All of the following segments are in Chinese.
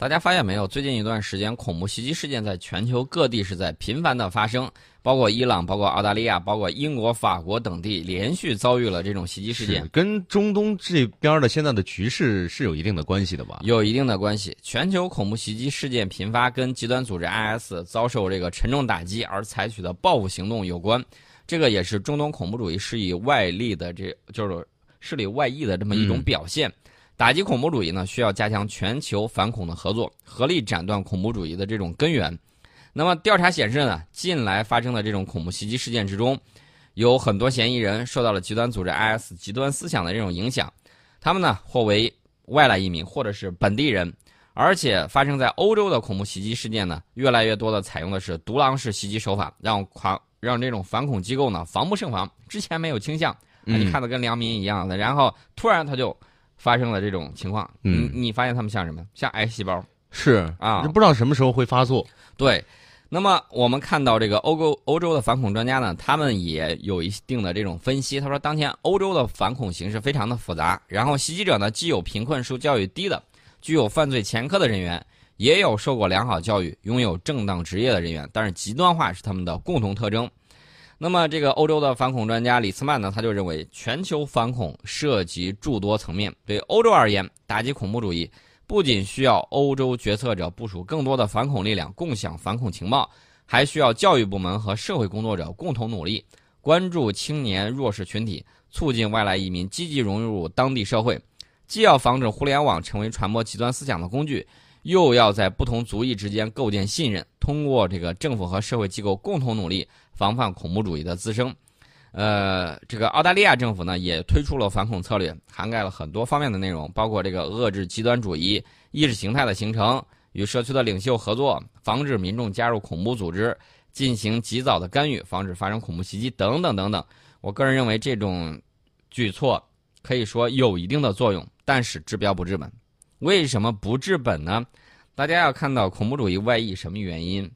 大家发现没有？最近一段时间，恐怖袭击事件在全球各地是在频繁的发生，包括伊朗、包括澳大利亚、包括英国、法国等地，连续遭遇了这种袭击事件。跟中东这边的现在的局势是有一定的关系的吧？有一定的关系。全球恐怖袭击事件频发，跟极端组织 IS 遭受这个沉重打击而采取的报复行动有关。这个也是中东恐怖主义施以外力的，这就是势力外溢的这么一种表现。打击恐怖主义呢，需要加强全球反恐的合作，合力斩断恐怖主义的这种根源。那么调查显示呢，近来发生的这种恐怖袭击事件之中，有很多嫌疑人受到了极端组织 IS 极端思想的这种影响，他们呢或为外来移民，或者是本地人，而且发生在欧洲的恐怖袭击事件呢，越来越多的采用的是独狼式袭击手法，让狂让这种反恐机构呢防不胜防。之前没有倾向，你看的跟良民一样的，然后突然他就。发生了这种情况，嗯，你发现他们像什么？像癌细胞，是啊，不知道什么时候会发作。对，那么我们看到这个欧洲欧洲的反恐专家呢，他们也有一定的这种分析。他说，当前欧洲的反恐形势非常的复杂，然后袭击者呢，既有贫困、受教育低的、具有犯罪前科的人员，也有受过良好教育、拥有正当职业的人员，但是极端化是他们的共同特征。那么，这个欧洲的反恐专家李斯曼呢，他就认为，全球反恐涉及诸多层面。对欧洲而言，打击恐怖主义不仅需要欧洲决策者部署更多的反恐力量，共享反恐情报，还需要教育部门和社会工作者共同努力，关注青年弱势群体，促进外来移民积极融入当地社会。既要防止互联网成为传播极端思想的工具，又要在不同族裔之间构建信任。通过这个政府和社会机构共同努力。防范恐怖主义的滋生，呃，这个澳大利亚政府呢也推出了反恐策略，涵盖了很多方面的内容，包括这个遏制极端主义意识形态的形成，与社区的领袖合作，防止民众加入恐怖组织，进行及早的干预，防止发生恐怖袭击等等等等。我个人认为这种举措可以说有一定的作用，但是治标不治本。为什么不治本呢？大家要看到恐怖主义外溢什么原因？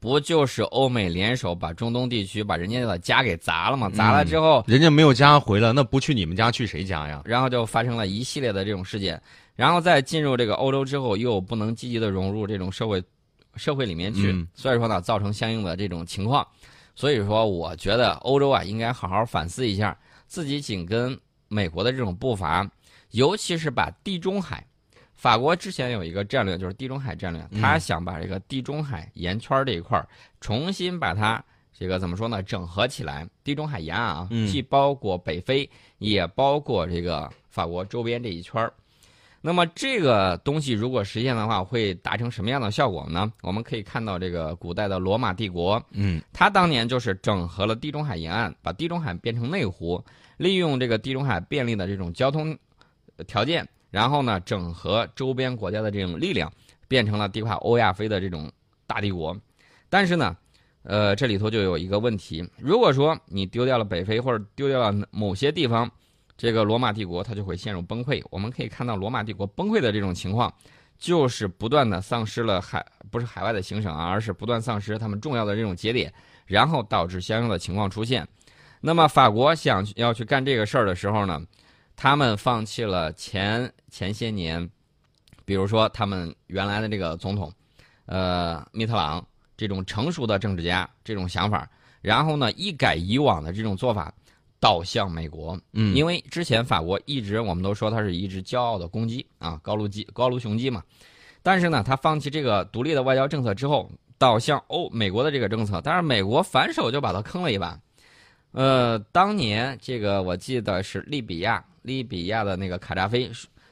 不就是欧美联手把中东地区把人家的家给砸了吗？砸了之后，人家没有家回来，那不去你们家去谁家呀？然后就发生了一系列的这种事件，然后再进入这个欧洲之后，又不能积极的融入这种社会社会里面去，所以说呢，造成相应的这种情况。所以说，我觉得欧洲啊，应该好好反思一下自己紧跟美国的这种步伐，尤其是把地中海。法国之前有一个战略，就是地中海战略，他想把这个地中海沿圈这一块儿重新把它这个怎么说呢？整合起来。地中海沿岸啊，既包括北非，也包括这个法国周边这一圈儿那么这个东西如果实现的话，会达成什么样的效果呢？我们可以看到这个古代的罗马帝国，嗯，他当年就是整合了地中海沿岸，把地中海变成内湖，利用这个地中海便利的这种交通条件。然后呢，整合周边国家的这种力量，变成了地跨欧亚非的这种大帝国。但是呢，呃，这里头就有一个问题：如果说你丢掉了北非，或者丢掉了某些地方，这个罗马帝国它就会陷入崩溃。我们可以看到，罗马帝国崩溃的这种情况，就是不断的丧失了海，不是海外的行省啊，而是不断丧失他们重要的这种节点，然后导致相应的情况出现。那么法国想要去干这个事儿的时候呢？他们放弃了前前些年，比如说他们原来的这个总统，呃，密特朗这种成熟的政治家这种想法，然后呢，一改以往的这种做法，倒向美国。嗯，因为之前法国一直我们都说它是一只骄傲的公鸡啊，高卢鸡、高卢雄鸡嘛。但是呢，他放弃这个独立的外交政策之后，倒向欧美国的这个政策，但是美国反手就把他坑了一把。呃，当年这个我记得是利比亚。利比亚的那个卡扎菲，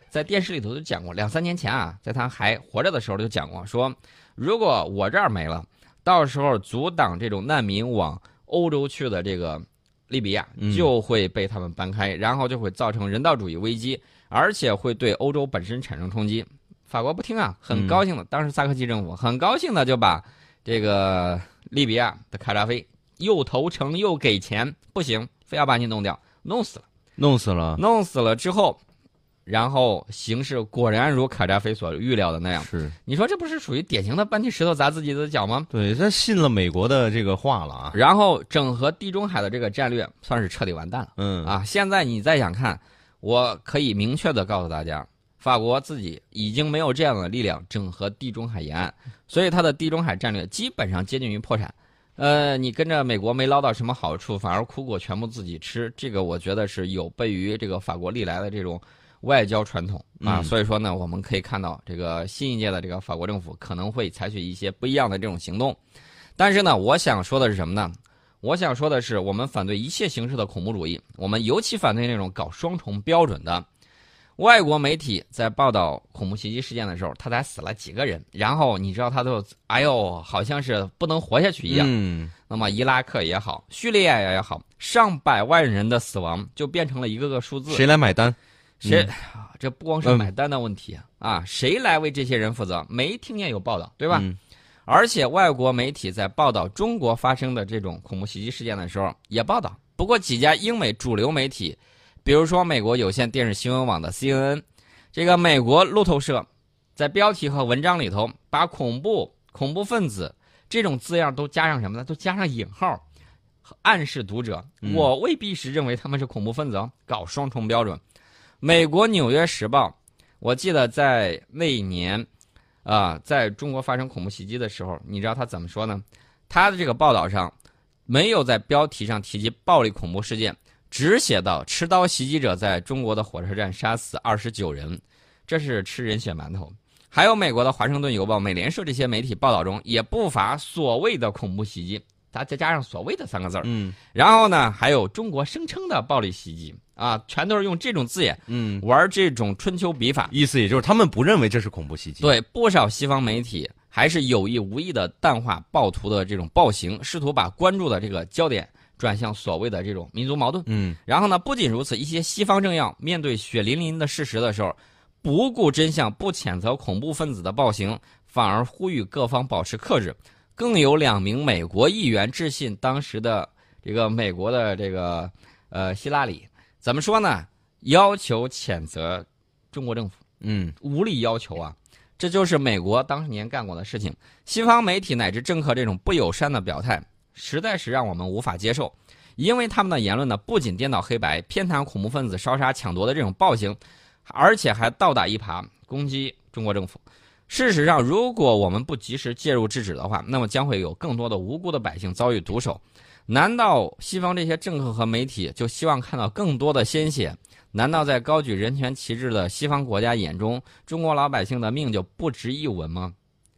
在电视里头就讲过，两三年前啊，在他还活着的时候就讲过，说如果我这儿没了，到时候阻挡这种难民往欧洲去的这个利比亚就会被他们搬开，然后就会造成人道主义危机，而且会对欧洲本身产生冲击。法国不听啊，很高兴的，当时萨科齐政府很高兴的就把这个利比亚的卡扎菲又投诚又给钱，不行，非要把你弄掉，弄死了。弄死了，弄死了之后，然后形势果然如卡扎菲所预料的那样。是，你说这不是属于典型的搬起石头砸自己的脚吗？对，他信了美国的这个话了啊。然后整合地中海的这个战略算是彻底完蛋了。嗯啊，现在你再想看，我可以明确的告诉大家，法国自己已经没有这样的力量整合地中海沿岸，所以它的地中海战略基本上接近于破产。呃，你跟着美国没捞到什么好处，反而苦果全部自己吃，这个我觉得是有悖于这个法国历来的这种外交传统啊。嗯所以说呢，我们可以看到这个新一届的这个法国政府可能会采取一些不一样的这种行动。但是呢，我想说的是什么呢？我想说的是，我们反对一切形式的恐怖主义，我们尤其反对那种搞双重标准的。外国媒体在报道恐怖袭击事件的时候，他才死了几个人，然后你知道他都，哎呦，好像是不能活下去一样。嗯，那么伊拉克也好，叙利亚也好，上百万人的死亡就变成了一个个数字。谁来买单？谁？这不光是买单的问题啊！啊，谁来为这些人负责？没听见有报道，对吧？嗯而且外国媒体在报道中国发生的这种恐怖袭击事件的时候也报道，不过几家英美主流媒体，比如说美国有线电视新闻网的 CNN，这个美国路透社，在标题和文章里头把恐怖、恐怖分子这种字样都加上什么呢？都加上引号，暗示读者，嗯我未必是认为他们是恐怖分子哦，搞双重标准。美国《纽约时报》，我记得在那一年。啊，在中国发生恐怖袭击的时候，你知道他怎么说呢？他的这个报道上没有在标题上提及暴力恐怖事件，只写到持刀袭击者在中国的火车站杀死二十九人，这是吃人血馒头。还有美国的《华盛顿邮报》、美联社这些媒体报道中也不乏所谓的恐怖袭击，它再加上所谓的三个字儿。嗯然后呢，还有中国声称的暴力袭击啊，全都是用这种字眼嗯，玩这种春秋笔法。意思也就是他们不认为这是恐怖袭击。，对，不少西方媒体还是有意无意的淡化暴徒的这种暴行，试图把关注的这个焦点转向所谓的这种民族矛盾。嗯然后呢，不仅如此，一些西方政要面对血淋淋的事实的时候，不顾真相，不谴责恐怖分子的暴行，反而呼吁各方保持克制。更有两名美国议员致信当时的这个美国的这个呃希拉里，怎么说呢？要求谴责中国政府。嗯无理要求啊，这就是美国当年干过的事情。西方媒体乃至政客这种不友善的表态，实在是让我们无法接受，因为他们的言论呢，不仅颠倒黑白、偏袒恐怖分子烧杀抢夺的这种暴行，而且还倒打一耙攻击中国政府。事实上，如果我们不及时介入制止的话，那么将会有更多的无辜的百姓遭遇毒手。难道西方这些政客和媒体就希望看到更多的鲜血？难道在高举人权旗帜的西方国家眼中，中国老百姓的命就不值一文吗？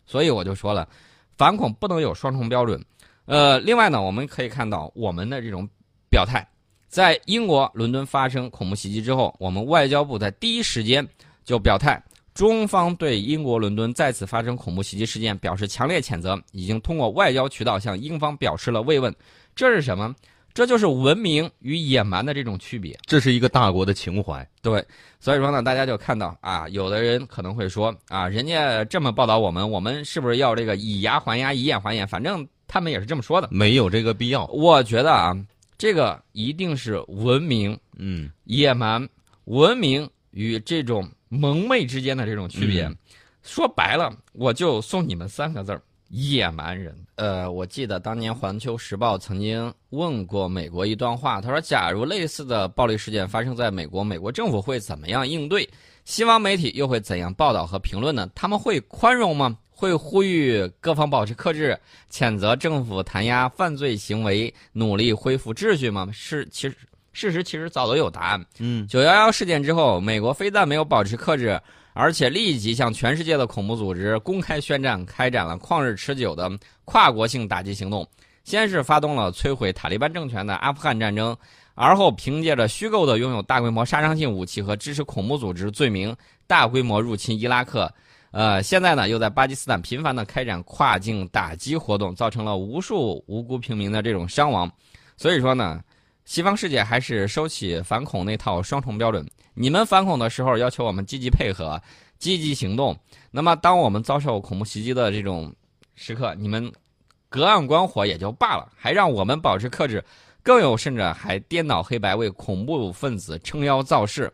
所以我就说了，反恐不能有双重标准。呃，另外呢，我们可以看到我们的这种表态，在英国伦敦发生恐怖袭击之后，我们外交部在第一时间就表态，中方对英国伦敦再次发生恐怖袭击事件表示强烈谴责，已经通过外交渠道向英方表示了慰问。这是什么？这就是文明与野蛮的这种区别。这是一个大国的情怀。对，所以说呢，大家就看到啊，有的人可能会说啊，人家这么报道我们，我们是不是要这个以牙还牙，以眼还眼？反正他们也是这么说的。没有这个必要。我觉得啊，这个一定是文明、嗯野蛮、文明与这种蒙昧之间的这种区别。嗯说白了，我就送你们三个字儿：野蛮人。呃，我记得当年《环球时报》曾经问过美国一段话，他说：“假如类似的暴力事件发生在美国，美国政府会怎么样应对？西方媒体又会怎样报道和评论呢？他们会宽容吗？会呼吁各方保持克制，谴责政府弹压犯罪行为，努力恢复秩序吗？是，其实事实其实早都有答案。嗯九幺幺事件之后，美国非但没有保持克制，而且立即向全世界的恐怖组织公开宣战，开展了旷日持久的跨国性打击行动。先是发动了摧毁塔利班政权的阿富汗战争，而后凭借着虚构的拥有大规模杀伤性武器和支持恐怖组织罪名，大规模入侵伊拉克。呃，现在呢，又在巴基斯坦频繁地开展跨境打击活动，造成了无数无辜平民的这种伤亡。所以说呢，西方世界还是收起反恐那套双重标准。你们反恐的时候要求我们积极配合、积极行动，那么当我们遭受恐怖袭击的这种时刻，你们隔岸观火也就罢了，还让我们保持克制，更有甚者还颠倒黑白，为恐怖分子撑腰造势。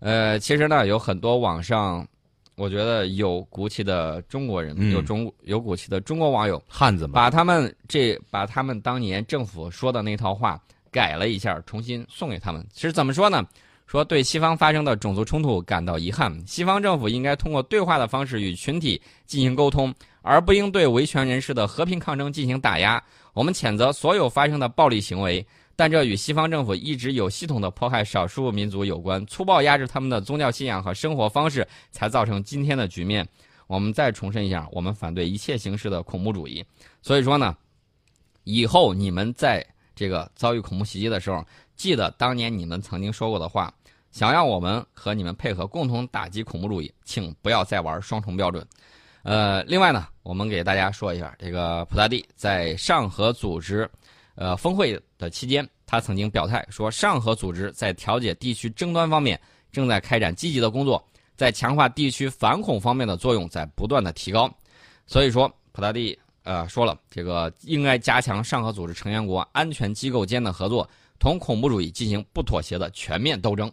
呃，其实呢，有很多网上，我觉得有骨气的中国人，嗯有中有骨气的中国网友，汉子嘛，把他们这把他们当年政府说的那套话改了一下，重新送给他们。其实怎么说呢？说对西方发生的种族冲突感到遗憾，西方政府应该通过对话的方式与群体进行沟通，而不应对维权人士的和平抗争进行打压。我们谴责所有发生的暴力行为，但这与西方政府一直有系统的迫害少数民族有关，粗暴压制他们的宗教信仰和生活方式，才造成今天的局面。我们再重申一下，我们反对一切形式的恐怖主义。所以说呢，以后你们在这个遭遇恐怖袭击的时候，记得当年你们曾经说过的话。想要我们和你们配合，共同打击恐怖主义，请不要再玩双重标准。呃，另外呢，我们给大家说一下，这个普大帝在上合组织，呃，峰会的期间，他曾经表态说，上合组织在调解地区争端方面正在开展积极的工作，在强化地区反恐方面的作用在不断的提高。所以说，普大帝呃说了，这个应该加强上合组织成员国安全机构间的合作，同恐怖主义进行不妥协的全面斗争。